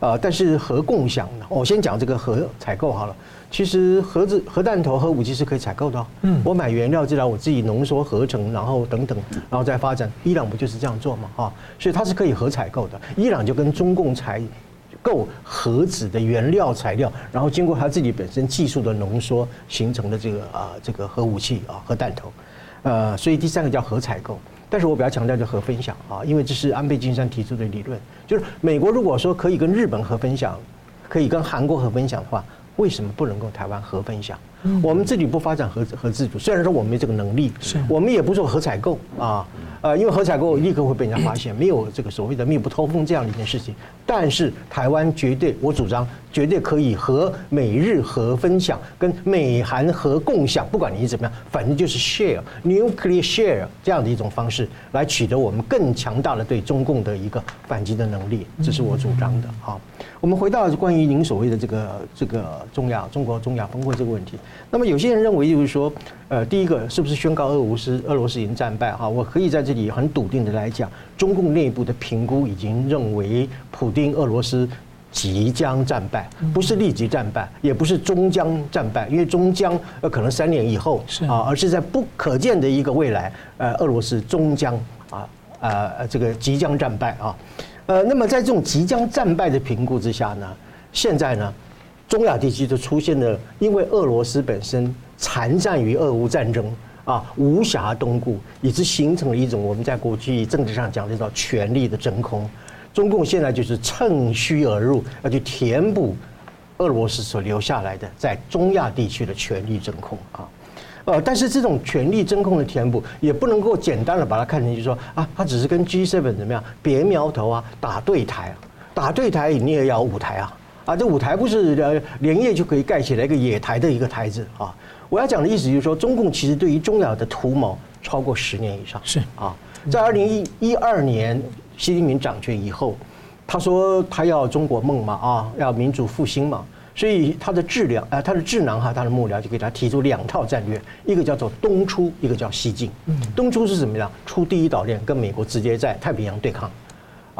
呃，但是核共享呢，我先讲这个核采购好了。其实核子核弹头、核武器是可以采购的。嗯，我买原料，知道我自己浓缩合成，然后等等，然后再发展。伊朗不就是这样做吗？啊，所以它是可以核采购的。伊朗就跟中共采购核子的原料材料，然后经过它自己本身技术的浓缩形成的这个啊这个核武器啊核弹头。呃，所以第三个叫核采购，但是我比较强调就核分享啊，因为这是安倍晋三提出的理论，就是美国如果说可以跟日本核分享，可以跟韩国核分享的话，为什么不能跟台湾核分享？我们自己不发展核核自主，虽然说我们没这个能力，是我们也不做核采购啊。呃，因为核采购立刻会被人家发现，没有这个所谓的密不透风这样的一件事情。但是台湾绝对，我主张绝对可以和美日核分享，跟美韩核共享，不管你是怎么样，反正就是 share nuclear share 这样的一种方式，来取得我们更强大的对中共的一个反击的能力，这是我主张的。好，我们回到关于您所谓的这个这个中亚中国中亚峰会这个问题。那么有些人认为就是说，呃，第一个是不是宣告俄罗斯俄罗斯已经战败？哈，我可以在这里很笃定的来讲，中共内部的评估已经认为，普丁俄罗斯即将战败，不是立即战败，也不是终将战败，因为终将呃可能三年以后啊，而是在不可见的一个未来，呃，俄罗斯终将啊呃这个即将战败啊，呃，那么在这种即将战败的评估之下呢，现在呢？中亚地区就出现了，因为俄罗斯本身残战于俄乌战争啊，无暇东顾，以致形成了一种我们在国际政治上讲的叫权力的真空。中共现在就是趁虚而入，要去填补俄罗斯所留下来的在中亚地区的权力真空啊。呃，但是这种权力真空的填补，也不能够简单的把它看成就是说啊，它只是跟 G7 怎么样别苗头啊，打对台，啊打对台你也要舞台啊。啊，这舞台不是呃连夜就可以盖起来一个野台的一个台子啊！我要讲的意思就是说，中共其实对于中亚的图谋超过十年以上。是啊，在二零一一二年习近平掌权以后，他说他要中国梦嘛啊，要民主复兴嘛，所以他的智囊啊，他的智囊哈，他的幕僚就给他提出两套战略，一个叫做东出，一个叫西进。东出是什么样？出第一岛链，跟美国直接在太平洋对抗。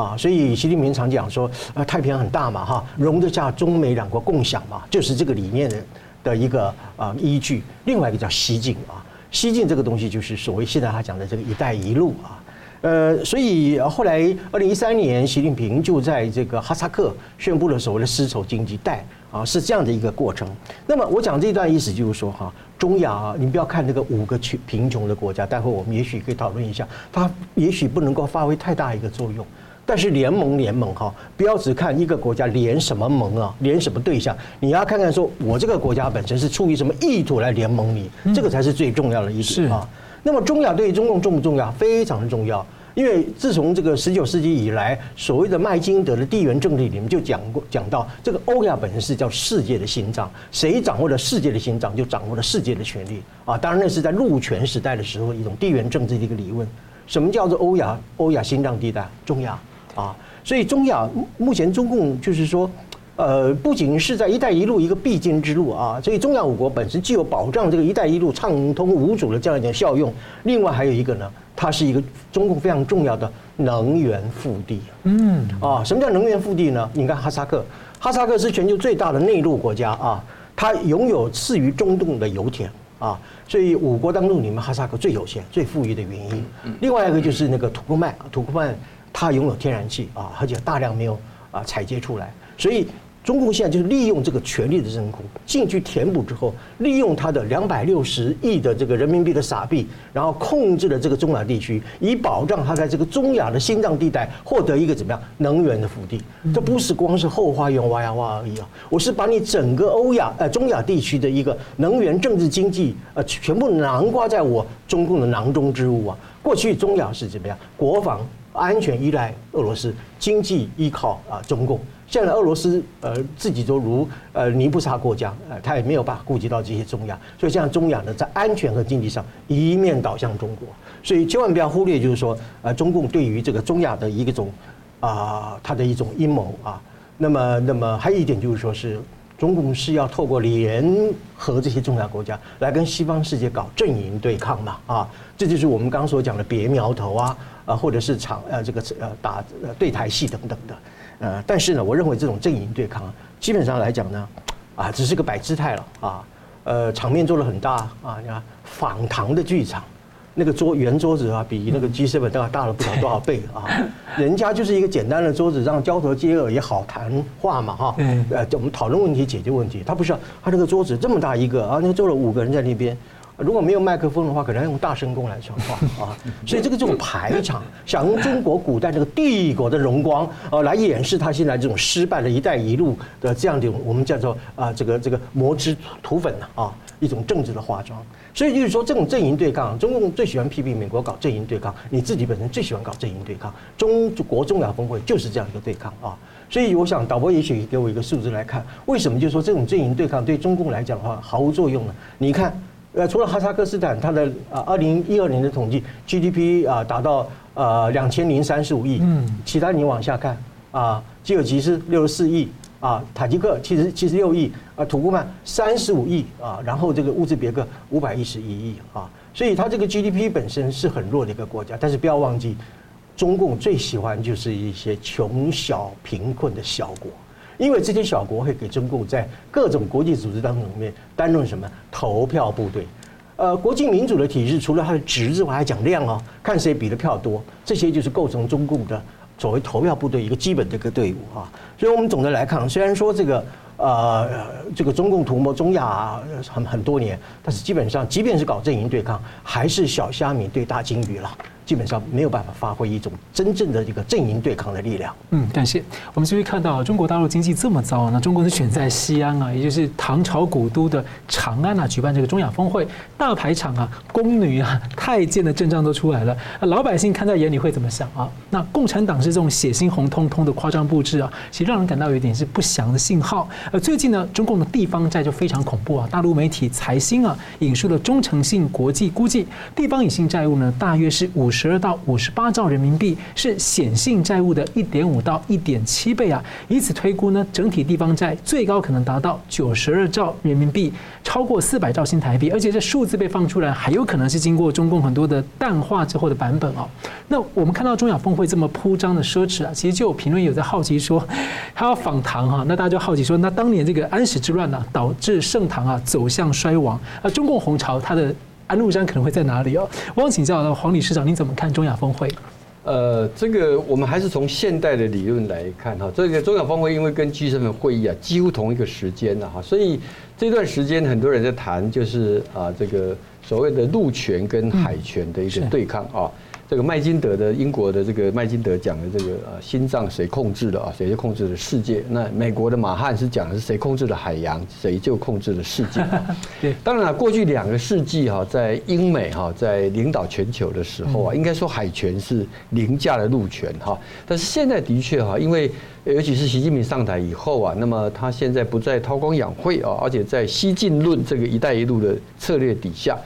啊，所以习近平常讲说，啊，太平洋很大嘛，哈，容得下中美两国共享嘛，就是这个理念的的一个啊依据。另外一个叫西进啊，西进这个东西就是所谓现在他讲的这个“一带一路”啊，呃，所以后来二零一三年，习近平就在这个哈萨克宣布了所谓的丝绸经济带啊，是这样的一个过程。那么我讲这段意思就是说哈，中亚啊，你不要看这个五个穷贫穷的国家，待会我们也许可以讨论一下，它也许不能够发挥太大一个作用。但是联盟联盟哈，不要只看一个国家联什么盟啊，联什么对象，你要看看说我这个国家本身是出于什么意图来联盟你，这个才是最重要的一点啊。那么中亚对于中共重不重要？非常的重要，因为自从这个十九世纪以来，所谓的麦金德的地缘政治里面就讲过讲到，这个欧亚本身是叫世界的心脏，谁掌握了世界的心脏，就掌握了世界的权力啊。当然那是在陆权时代的时候一种地缘政治的一个理论。什么叫做欧亚欧亚心脏地带？中亚。啊，所以中亚目前中共就是说，呃，不仅是在“一带一路”一个必经之路啊，所以中亚五国本身具有保障这个“一带一路”畅通无阻的这样一点效用，另外还有一个呢，它是一个中共非常重要的能源腹地。嗯，啊，什么叫能源腹地呢？你看哈萨克，哈萨克是全球最大的内陆国家啊，它拥有次于中东的油田啊，所以五国当中你们哈萨克最有钱、最富裕的原因。另外一个就是那个土库曼，土库曼。它拥有天然气啊，而且大量没有啊采掘出来，所以中共现在就是利用这个权力的真空进去填补之后，利用它的两百六十亿的这个人民币的傻币，然后控制了这个中亚地区，以保障它在这个中亚的心脏地带获得一个怎么样能源的腹地。这不是光是后花园挖呀挖而已啊，我是把你整个欧亚呃中亚地区的一个能源、政治、经济呃全部囊括在我中共的囊中之物啊。过去中亚是怎么样国防？安全依赖俄罗斯，经济依靠啊中共。现在俄罗斯呃自己都如呃泥菩萨过江，呃他也没有办法顾及到这些中亚，所以像中亚呢，在安全和经济上一面倒向中国。所以千万不要忽略，就是说呃中共对于这个中亚的一个种啊，它的一种阴谋啊。那么那么还有一点就是说是。中共是要透过联合这些重要国家来跟西方世界搞阵营对抗嘛？啊，这就是我们刚所讲的别苗头啊，啊，或者是场呃这个呃打对台戏等等的，呃，但是呢，我认为这种阵营对抗基本上来讲呢，啊，只是个摆姿态了啊，呃，场面做得很大啊，你看访唐的剧场。那个桌圆桌子啊，比那个 G7 大概大了不知道多少倍啊！人家就是一个简单的桌子，让交头接耳也好谈话嘛，哈。呃，我们讨论问题、解决问题。他不是，他这个桌子这么大一个啊，那坐了五个人在那边，如果没有麦克风的话，可能要用大声公来说话啊。所以这个这种排场，想用中国古代这个帝国的荣光啊，来掩饰他现在这种失败的一带一路的这样的我们叫做啊这个这个磨之土粉啊一种政治的化妆。所以就是说，这种阵营对抗，中共最喜欢批评美国搞阵营对抗，你自己本身最喜欢搞阵营对抗。中国中亚峰会就是这样一个对抗啊。所以我想，导播也许给我一个数字来看，为什么就是说这种阵营对抗对中共来讲的话毫无作用呢？你看，呃，除了哈萨克斯坦，它的啊，二零一二年的统计 GDP 啊达到呃两千零三十五亿，嗯，其他你往下看啊，吉尔吉斯六十四亿。啊，塔吉克七十七十六亿，啊，土库曼三十五亿啊，然后这个乌兹别克五百一十一亿啊，所以它这个 GDP 本身是很弱的一个国家，但是不要忘记，中共最喜欢就是一些穷小贫困的小国，因为这些小国会给中共在各种国际组织当中里面担任什么投票部队，呃，国际民主的体制除了它的值之外，还讲量哦，看谁比的票多，这些就是构成中共的。作为投票部队一个基本的一个队伍啊，所以我们总的来看，虽然说这个呃，这个中共图谋中亚很很多年，但是基本上，即便是搞阵营对抗，还是小虾米对大鲸鱼了。基本上没有办法发挥一种真正的这个阵营对抗的力量。嗯，感谢。我们继续看到中国大陆经济这么糟，那中国是选在西安啊，也就是唐朝古都的长安啊，举办这个中亚峰会，大排场啊，宫女啊、太监的阵仗都出来了。老百姓看在眼里会怎么想啊？那共产党是这种血腥红彤彤的夸张布置啊，其实让人感到有点是不祥的信号。而最近呢，中共的地方债就非常恐怖啊。大陆媒体财新啊引述了中诚信国际估计，地方隐性债务呢大约是五十。十二到五十八兆人民币是显性债务的一点五到一点七倍啊！以此推估呢，整体地方债最高可能达到九十二兆人民币，超过四百兆新台币。而且这数字被放出来，还有可能是经过中共很多的淡化之后的版本哦。那我们看到中亚峰会这么铺张的奢侈啊，其实就有评论有在好奇说，他要访唐哈，那大家就好奇说，那当年这个安史之乱呢，导致盛唐啊走向衰亡，而中共红潮它的。安禄山可能会在哪里哦？我想请教黄理事长，您怎么看中亚峰会？呃，这个我们还是从现代的理论来看哈。这个中亚峰会因为跟 G7 会议啊几乎同一个时间了哈，所以这段时间很多人在谈就是啊这个所谓的陆权跟海权的一个对抗啊。这个麦金德的英国的这个麦金德讲的这个呃心脏谁控制的啊？谁就控制了世界？那美国的马汉是讲的是谁控制了海洋？谁就控制了世界？对，当然了，过去两个世纪哈，在英美哈在领导全球的时候啊，应该说海权是凌驾了陆权哈。但是现在的确哈，因为尤其是习近平上台以后啊，那么他现在不再韬光养晦啊，而且在西进论这个“一带一路”的策略底下。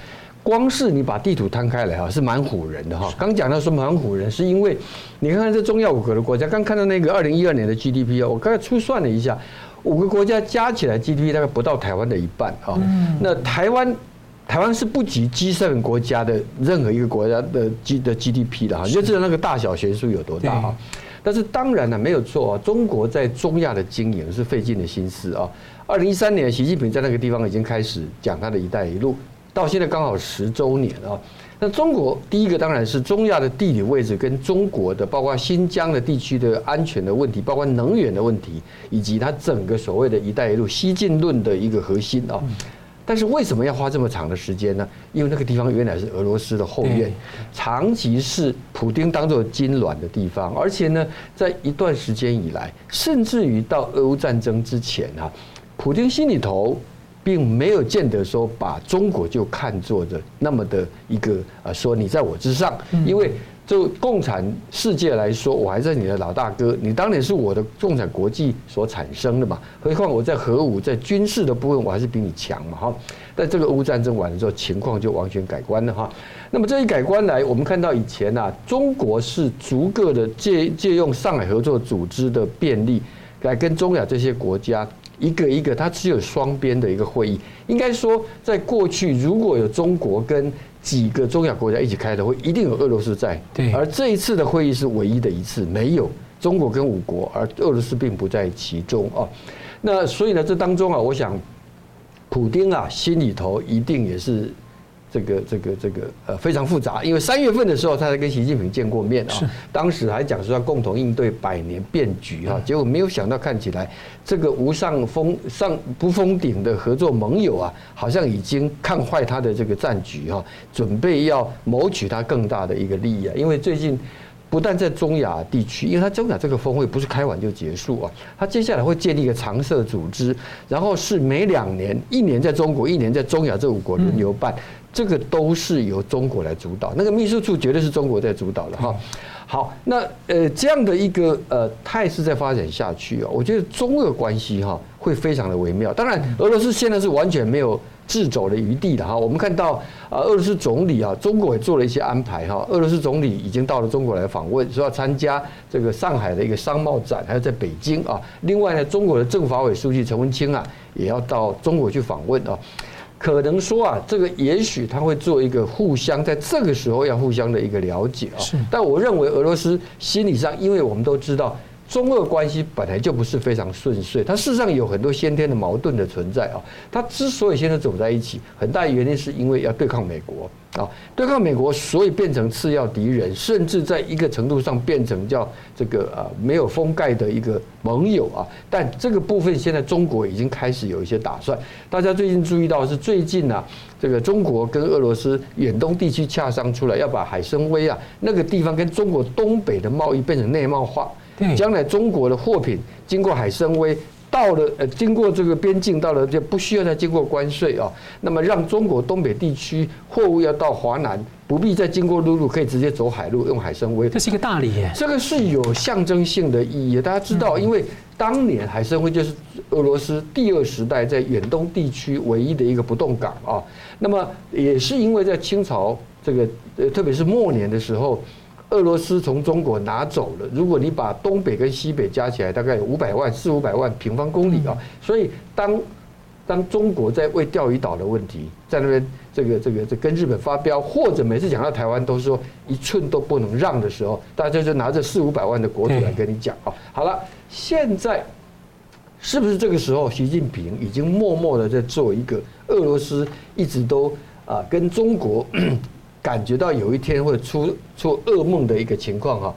光是你把地图摊开来哈，是蛮唬人的哈。刚讲到说蛮唬人，是因为你看看这中亚五个的国家，刚看到那个二零一二年的 GDP 啊，我刚才粗算了一下，五个国家加起来 GDP 大概不到台湾的一半啊。那台湾台湾是不及 G7 国家的任何一个国家的 G 的 GDP 的哈，你就知道那个大小悬殊有多大哈。但是当然了，没有错啊，中国在中亚的经营是费尽了心思啊。二零一三年，习近平在那个地方已经开始讲他的一带一路。到现在刚好十周年啊！那中国第一个当然是中亚的地理位置跟中国的包括新疆的地区的安全的问题，包括能源的问题，以及它整个所谓的一带一路西进论的一个核心啊。但是为什么要花这么长的时间呢？因为那个地方原来是俄罗斯的后院，长期是普丁当做金卵的地方，而且呢，在一段时间以来，甚至于到俄乌战争之前啊，普丁心里头。并没有见得说把中国就看作的那么的一个啊，说你在我之上，因为就共产世界来说，我还是你的老大哥，你当然是我的共产国际所产生的嘛。何况我在核武、在军事的部分，我还是比你强嘛哈。但这个俄乌战争完了之后，情况就完全改观了哈。那么这一改观来，我们看到以前呐，中国是逐个的借借用上海合作组织的便利，来跟中亚这些国家。一个一个，它只有双边的一个会议。应该说，在过去如果有中国跟几个中亚国家一起开的会，一定有俄罗斯在。对。而这一次的会议是唯一的一次，没有中国跟五国，而俄罗斯并不在其中啊。那所以呢，这当中啊，我想，普丁啊，心里头一定也是。这个这个这个呃非常复杂，因为三月份的时候他才跟习近平见过面啊，当时还讲说要共同应对百年变局哈，结果没有想到看起来这个无上封上不封顶的合作盟友啊，好像已经看坏他的这个战局哈，准备要谋取他更大的一个利益啊，因为最近不但在中亚地区，因为他中亚这个峰会不是开完就结束啊，他接下来会建立一个常设组织，然后是每两年一年在中国，一年在中亚这五国轮流办。这个都是由中国来主导，那个秘书处绝对是中国在主导的哈。好，那呃这样的一个呃态势在发展下去啊，我觉得中俄关系哈会非常的微妙。当然，俄罗斯现在是完全没有自走的余地的哈。我们看到啊，俄罗斯总理啊，中国也做了一些安排哈。俄罗斯总理已经到了中国来访问，说要参加这个上海的一个商贸展，还有在北京啊。另外呢，中国的政法委书记陈文清啊，也要到中国去访问啊。可能说啊，这个也许他会做一个互相在这个时候要互相的一个了解啊。但我认为俄罗斯心理上，因为我们都知道中俄关系本来就不是非常顺遂，它事实上有很多先天的矛盾的存在啊。它之所以现在走在一起，很大原因是因为要对抗美国，啊，对抗美国，所以变成次要敌人，甚至在一个程度上变成叫这个啊没有封盖的一个盟友啊。但这个部分现在中国已经开始有一些打算。大家最近注意到是最近啊，这个中国跟俄罗斯远东地区洽商出来，要把海参崴啊那个地方跟中国东北的贸易变成内贸化。将来中国的货品经过海参崴。到了呃，经过这个边境，到了就不需要再经过关税啊。那么让中国东北地区货物要到华南，不必再经过陆路，可以直接走海路，用海参崴。这是一个大礼耶。这个是有象征性的意义。大家知道，因为当年海参崴就是俄罗斯第二时代在远东地区唯一的一个不动港啊。那么也是因为在清朝这个呃，特别是末年的时候。俄罗斯从中国拿走了，如果你把东北跟西北加起来，大概有五百万四五百万平方公里啊。所以当当中国在为钓鱼岛的问题在那边这个这个这跟日本发飙，或者每次讲到台湾都是说一寸都不能让的时候，大家就拿着四五百万的国土来跟你讲啊。好了，现在是不是这个时候，习近平已经默默的在做一个俄罗斯一直都啊跟中国。感觉到有一天会出出噩梦的一个情况哈，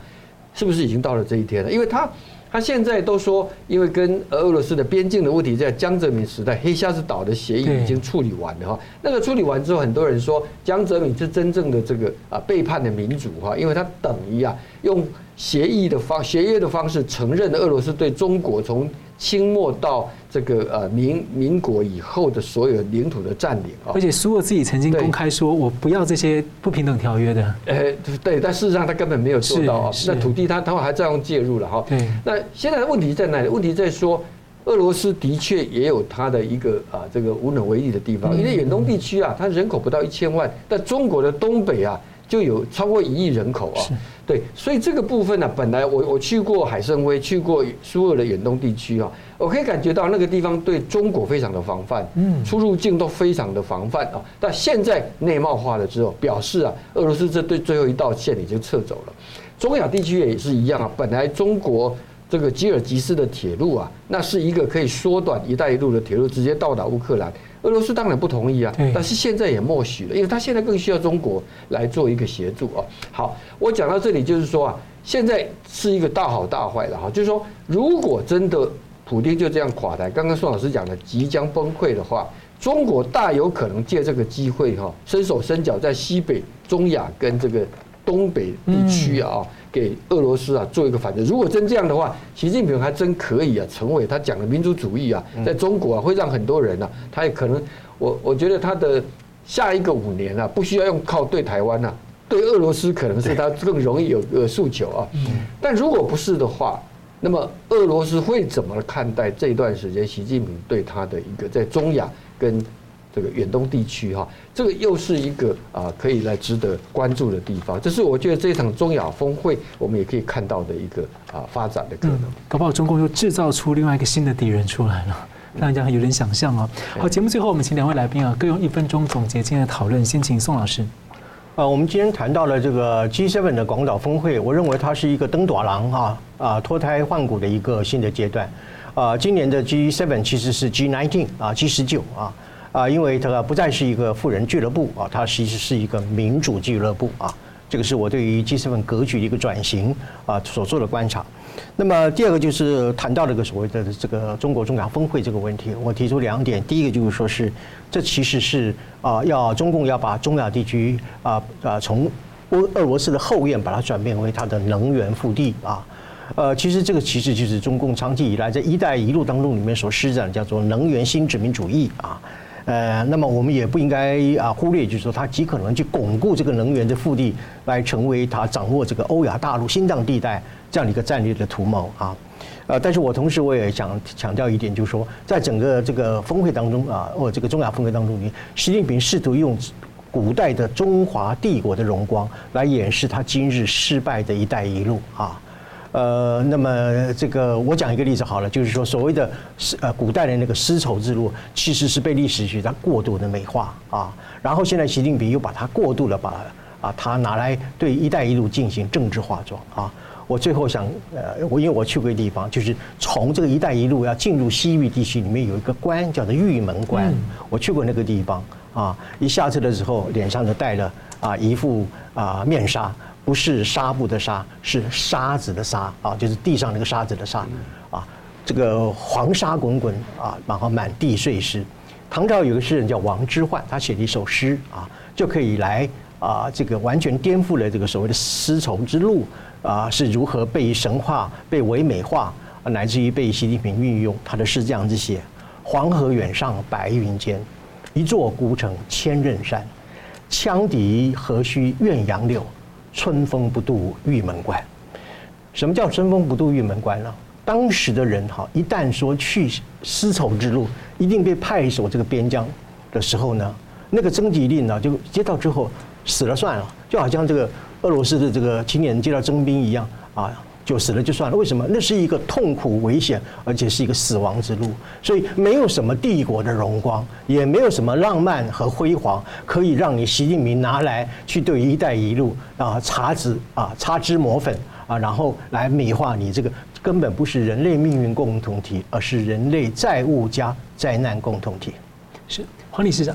是不是已经到了这一天了？因为他他现在都说，因为跟俄罗斯的边境的问题，在江泽民时代黑瞎子岛的协议已经处理完了哈。那个处理完之后，很多人说江泽民是真正的这个啊背叛的民主哈，因为他等于啊用协议的方协约的方式承认了俄罗斯对中国从。清末到这个呃民民国以后的所有领土的占领啊，而且苏俄自己曾经公开说，我不要这些不平等条约的。呃，对，但事实上他根本没有做到啊。那土地他他还这样介入了哈。对。那现在的问题在哪里？问题在说，俄罗斯的确也有它的一个啊这个无能为力的地方，因为远东地区啊，它人口不到一千万，但中国的东北啊。就有超过一亿人口啊，对，所以这个部分呢，本来我我去过海参崴，去过苏俄的远东地区啊，我可以感觉到那个地方对中国非常的防范，嗯，出入境都非常的防范啊。但现在内贸化了之后，表示啊，俄罗斯这对最后一道线已经撤走了。中亚地区也是一样啊，本来中国这个吉尔吉斯的铁路啊，那是一个可以缩短“一带一路”的铁路，直接到达乌克兰。俄罗斯当然不同意啊，但是现在也默许了，因为他现在更需要中国来做一个协助啊。好，我讲到这里就是说啊，现在是一个大好大坏了哈，就是说如果真的普京就这样垮台，刚刚宋老师讲的即将崩溃的话，中国大有可能借这个机会哈，伸手伸脚在西北、中亚跟这个东北地区啊。给俄罗斯啊做一个反制，如果真这样的话，习近平还真可以啊，成为他讲的民族主义啊，在中国啊会让很多人啊，他也可能，我我觉得他的下一个五年啊，不需要用靠对台湾啊，对俄罗斯可能是他更容易有个诉求啊。但如果不是的话，那么俄罗斯会怎么看待这段时间习近平对他的一个在中亚跟？这个远东地区哈，这个又是一个啊可以来值得关注的地方。这是我觉得这场中亚峰会，我们也可以看到的一个啊发展的可能。搞不好中共又制造出另外一个新的敌人出来了，让人家有点想象哦。好，节目最后我们请两位来宾啊，各用一分钟总结今天的讨论。先请宋老师。呃，我们今天谈到了这个 G7 的广岛峰会，我认为它是一个登大人啊啊脱胎换骨的一个新的阶段。啊，今年的 G7 其实是 G19 啊 G19 啊。啊，啊因为它不再是一个富人俱乐部啊，它其实是一个民主俱乐部啊。这个是我对于 G7 格局的一个转型啊所做的观察。那么第二个就是谈到这个所谓的这个中国中亚峰会这个问题，我提出两点。第一个就是说是这其实是啊，要中共要把中亚地区啊啊从俄俄罗斯的后院把它转变为它的能源腹地啊。呃，其实这个其实就是中共长期以来在“一带一路”当中里面所施展的叫做能源新殖民主义啊。呃，那么我们也不应该啊忽略，就是说他极可能去巩固这个能源的腹地，来成为他掌握这个欧亚大陆心脏地带这样的一个战略的图谋啊。呃，但是我同时我也想强调一点，就是说，在整个这个峰会当中啊，或这个中亚峰会当中，习近平试图用古代的中华帝国的荣光来掩饰他今日失败的一带一路啊。呃，那么这个我讲一个例子好了，就是说所谓的丝呃古代的那个丝绸之路，其实是被历史学家过度的美化啊。然后现在习近平又把它过度的把啊它拿来对“一带一路”进行政治化妆啊。我最后想呃，我因为我去过一个地方，就是从这个“一带一路”要进入西域地区里面有一个关叫做玉门关，我去过那个地方。啊，一下车的时候脸上就带了啊一副啊面纱，不是纱布的纱，是沙子的沙啊，就是地上那个沙子的沙啊，这个黄沙滚滚啊，然后满地碎石。唐朝有个诗人叫王之涣，他写了一首诗啊，就可以来啊，这个完全颠覆了这个所谓的丝绸之路啊是如何被神话、被唯美化，乃至于被习近平运用。他的诗这样子写：黄河远上白云间，一座孤城千仞山。羌笛何须怨杨柳，春风不度玉门关。什么叫春风不度玉门关呢？当时的人哈，一旦说去丝绸之路，一定被派守这个边疆的时候呢，那个征集令呢，就接到之后死了算了，就好像这个俄罗斯的这个青年接到征兵一样啊，就死了就算了。为什么？那是一个痛苦、危险，而且是一个死亡之路。所以没有什么帝国的荣光，也没有什么浪漫和辉煌，可以让你习近平拿来去对“一带一路”啊擦脂啊擦脂抹粉啊，然后来美化你这个。根本不是人类命运共同体，而是人类债务加灾难共同体。是黄理事长，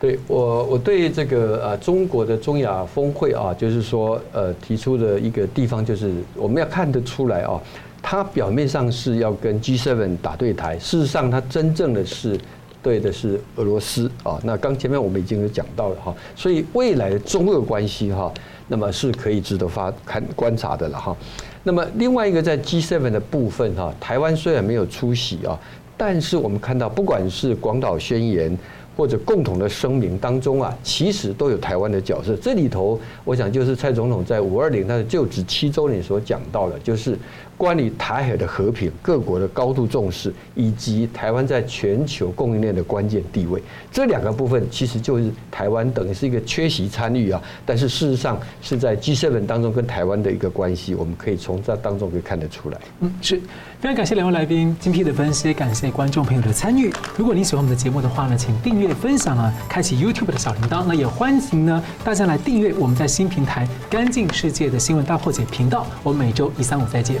对我我对这个呃中国的中亚峰会啊，就是说呃提出的一个地方，就是我们要看得出来啊，它表面上是要跟 G7 打对台，事实上它真正的是对的是俄罗斯啊。那刚前面我们已经有讲到了哈，所以未来的中俄关系哈，那么是可以值得发看观察的了哈。那么另外一个在 G7 的部分哈，台湾虽然没有出席啊，但是我们看到不管是广岛宣言或者共同的声明当中啊，其实都有台湾的角色。这里头，我想就是蔡总统在五二零他的就职七周年所讲到的，就是。关于台海的和平，各国的高度重视，以及台湾在全球供应链的关键地位，这两个部分其实就是台湾等于是一个缺席参与啊。但是事实上是在 G7 当中跟台湾的一个关系，我们可以从这当中可以看得出来。嗯，是非常感谢两位来宾精辟的分析，感谢观众朋友的参与。如果你喜欢我们的节目的话呢，请订阅、分享啊，开启 YouTube 的小铃铛。那也欢迎呢大家来订阅我们在新平台“干净世界”的新闻大破解频道。我们每周一、三、五再见。